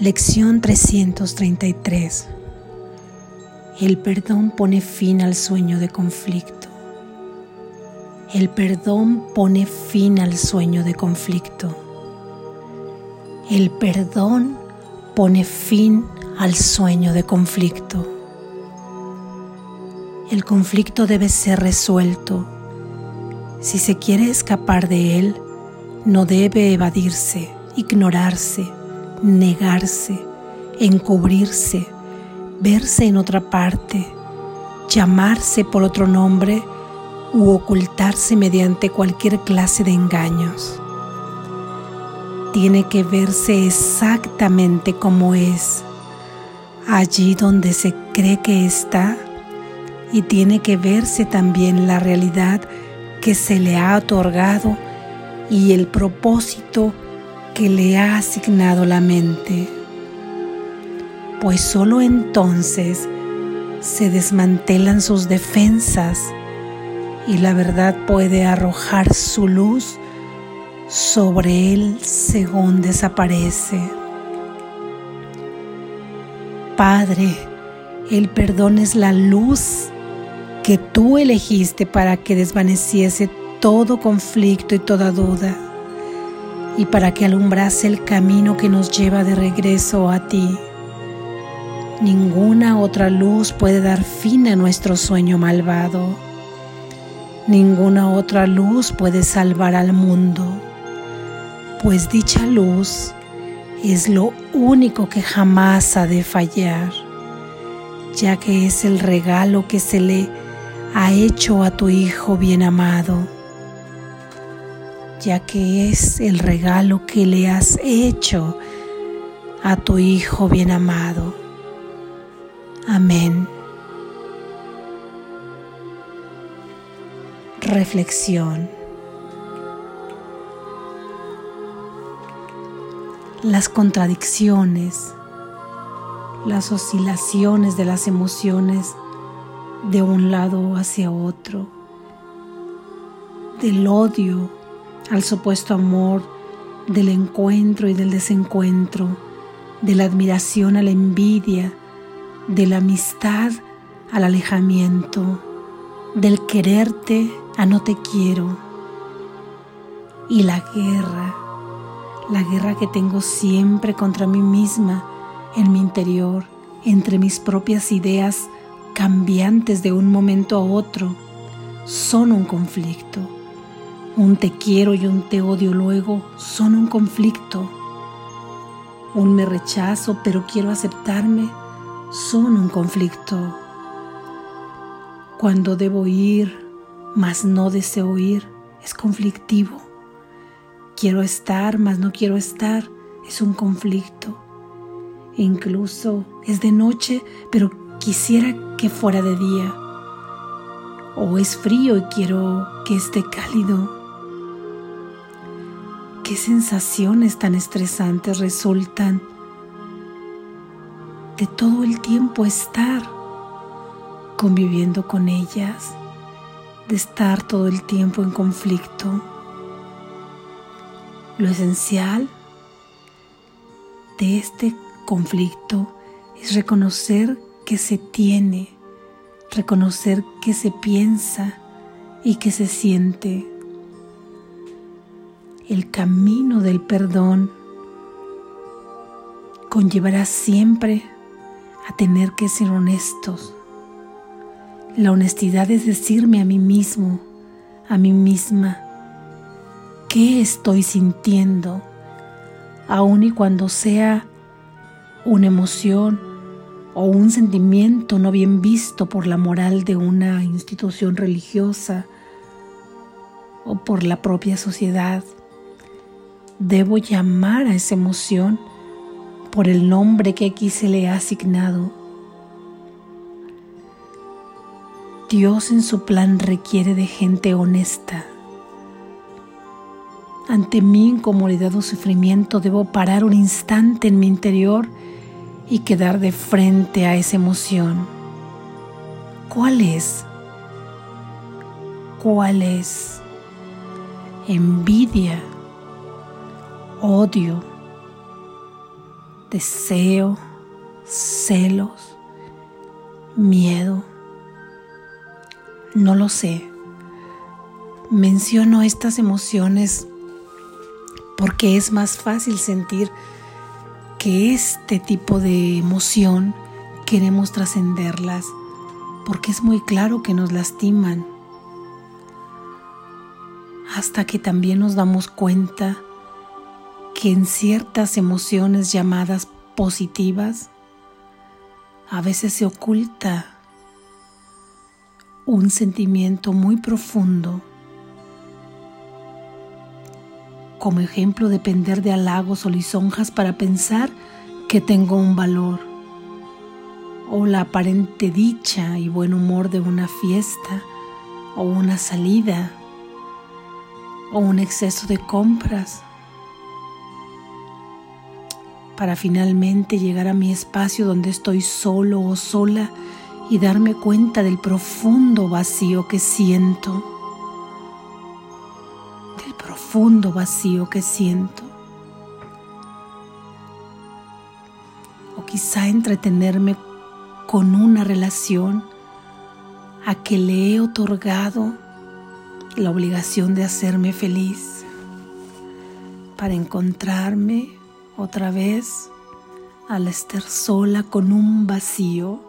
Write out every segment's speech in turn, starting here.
Lección 333. El perdón pone fin al sueño de conflicto. El perdón pone fin al sueño de conflicto. El perdón pone fin al sueño de conflicto. El conflicto debe ser resuelto. Si se quiere escapar de él, no debe evadirse, ignorarse, negarse, encubrirse, verse en otra parte, llamarse por otro nombre u ocultarse mediante cualquier clase de engaños. Tiene que verse exactamente como es, allí donde se cree que está, y tiene que verse también la realidad que se le ha otorgado y el propósito que le ha asignado la mente, pues sólo entonces se desmantelan sus defensas y la verdad puede arrojar su luz sobre él según desaparece. Padre, el perdón es la luz que tú elegiste para que desvaneciese todo conflicto y toda duda y para que alumbrase el camino que nos lleva de regreso a ti. Ninguna otra luz puede dar fin a nuestro sueño malvado. Ninguna otra luz puede salvar al mundo, pues dicha luz es lo único que jamás ha de fallar, ya que es el regalo que se le ha hecho a tu Hijo bien amado ya que es el regalo que le has hecho a tu Hijo bien amado. Amén. Reflexión. Las contradicciones, las oscilaciones de las emociones de un lado hacia otro, del odio al supuesto amor, del encuentro y del desencuentro, de la admiración a la envidia, de la amistad al alejamiento, del quererte a no te quiero. Y la guerra, la guerra que tengo siempre contra mí misma en mi interior, entre mis propias ideas cambiantes de un momento a otro, son un conflicto un te quiero y un te odio luego son un conflicto. Un me rechazo pero quiero aceptarme son un conflicto. Cuando debo ir, mas no deseo ir, es conflictivo. Quiero estar, mas no quiero estar, es un conflicto. incluso es de noche, pero quisiera que fuera de día. O es frío y quiero que esté cálido qué sensaciones tan estresantes resultan de todo el tiempo estar conviviendo con ellas, de estar todo el tiempo en conflicto. Lo esencial de este conflicto es reconocer que se tiene, reconocer que se piensa y que se siente el camino del perdón conllevará siempre a tener que ser honestos. La honestidad es decirme a mí mismo, a mí misma, qué estoy sintiendo, aun y cuando sea una emoción o un sentimiento no bien visto por la moral de una institución religiosa o por la propia sociedad debo llamar a esa emoción por el nombre que aquí se le ha asignado. Dios en su plan requiere de gente honesta. Ante mi incomodidad o sufrimiento debo parar un instante en mi interior y quedar de frente a esa emoción. ¿Cuál es? ¿Cuál es? Envidia odio, deseo, celos, miedo. No lo sé. Menciono estas emociones porque es más fácil sentir que este tipo de emoción queremos trascenderlas porque es muy claro que nos lastiman hasta que también nos damos cuenta que en ciertas emociones llamadas positivas a veces se oculta un sentimiento muy profundo. Como ejemplo, depender de halagos o lisonjas para pensar que tengo un valor. O la aparente dicha y buen humor de una fiesta o una salida o un exceso de compras para finalmente llegar a mi espacio donde estoy solo o sola y darme cuenta del profundo vacío que siento, del profundo vacío que siento. O quizá entretenerme con una relación a que le he otorgado la obligación de hacerme feliz para encontrarme otra vez al estar sola con un vacío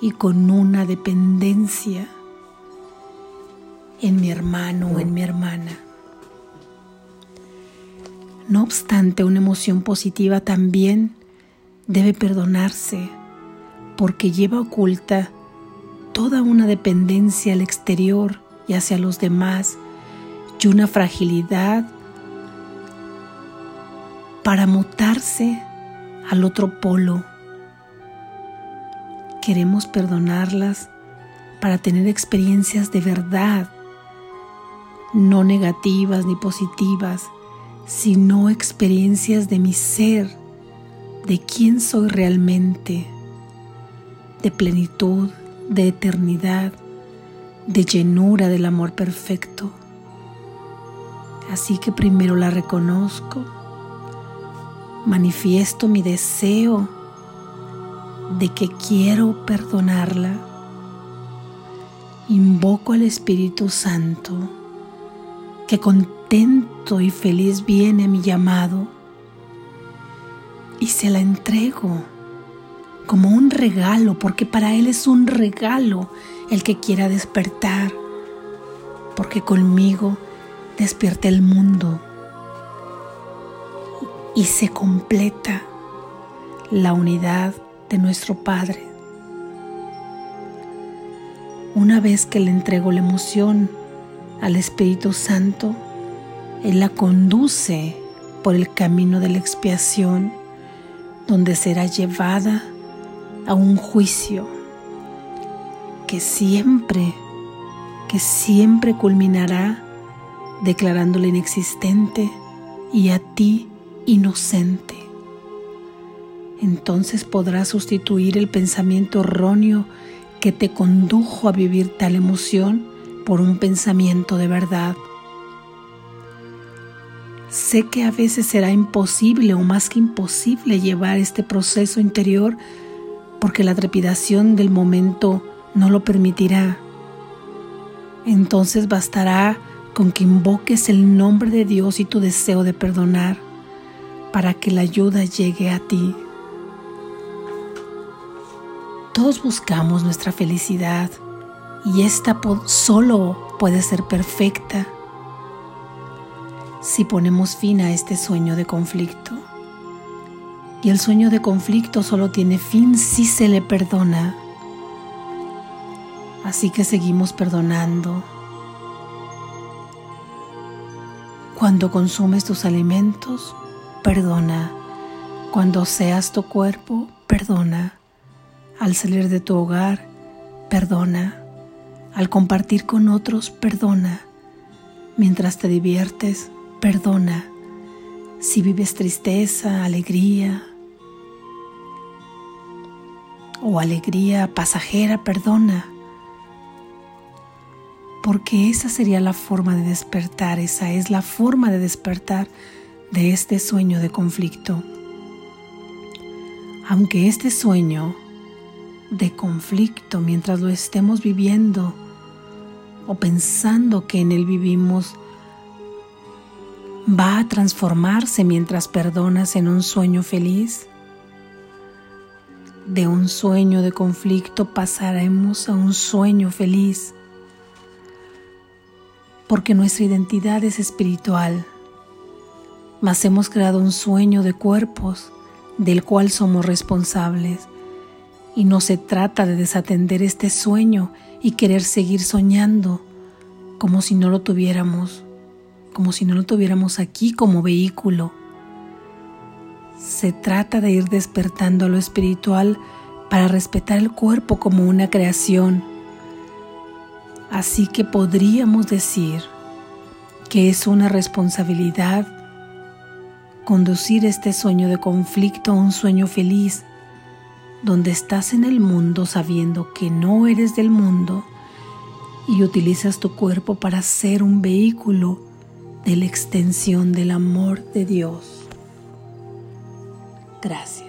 y con una dependencia en mi hermano o en mi hermana. No obstante, una emoción positiva también debe perdonarse porque lleva oculta toda una dependencia al exterior y hacia los demás y una fragilidad para mutarse al otro polo. Queremos perdonarlas para tener experiencias de verdad, no negativas ni positivas, sino experiencias de mi ser, de quién soy realmente, de plenitud, de eternidad, de llenura del amor perfecto. Así que primero la reconozco, manifiesto mi deseo de que quiero perdonarla, invoco al Espíritu Santo que contento y feliz viene a mi llamado y se la entrego como un regalo, porque para Él es un regalo el que quiera despertar, porque conmigo despierta el mundo y se completa la unidad de nuestro Padre. Una vez que le entrego la emoción al Espíritu Santo, Él la conduce por el camino de la expiación, donde será llevada a un juicio que siempre, que siempre culminará declarándola inexistente y a ti inocente. Entonces podrás sustituir el pensamiento erróneo que te condujo a vivir tal emoción por un pensamiento de verdad. Sé que a veces será imposible o más que imposible llevar este proceso interior porque la trepidación del momento no lo permitirá. Entonces bastará con que invoques el nombre de Dios y tu deseo de perdonar para que la ayuda llegue a ti. Todos buscamos nuestra felicidad y esta solo puede ser perfecta si ponemos fin a este sueño de conflicto. Y el sueño de conflicto solo tiene fin si se le perdona. Así que seguimos perdonando. Cuando consumes tus alimentos, perdona. Cuando seas tu cuerpo, perdona. Al salir de tu hogar, perdona. Al compartir con otros, perdona. Mientras te diviertes, perdona. Si vives tristeza, alegría o alegría pasajera, perdona. Porque esa sería la forma de despertar, esa es la forma de despertar de este sueño de conflicto. Aunque este sueño de conflicto mientras lo estemos viviendo o pensando que en él vivimos va a transformarse mientras perdonas en un sueño feliz. De un sueño de conflicto pasaremos a un sueño feliz, porque nuestra identidad es espiritual, mas hemos creado un sueño de cuerpos del cual somos responsables, y no se trata de desatender este sueño y querer seguir soñando como si no lo tuviéramos como si no lo tuviéramos aquí como vehículo. Se trata de ir despertando lo espiritual para respetar el cuerpo como una creación. Así que podríamos decir que es una responsabilidad conducir este sueño de conflicto a un sueño feliz, donde estás en el mundo sabiendo que no eres del mundo y utilizas tu cuerpo para ser un vehículo de la extensión del amor de Dios. Gracias.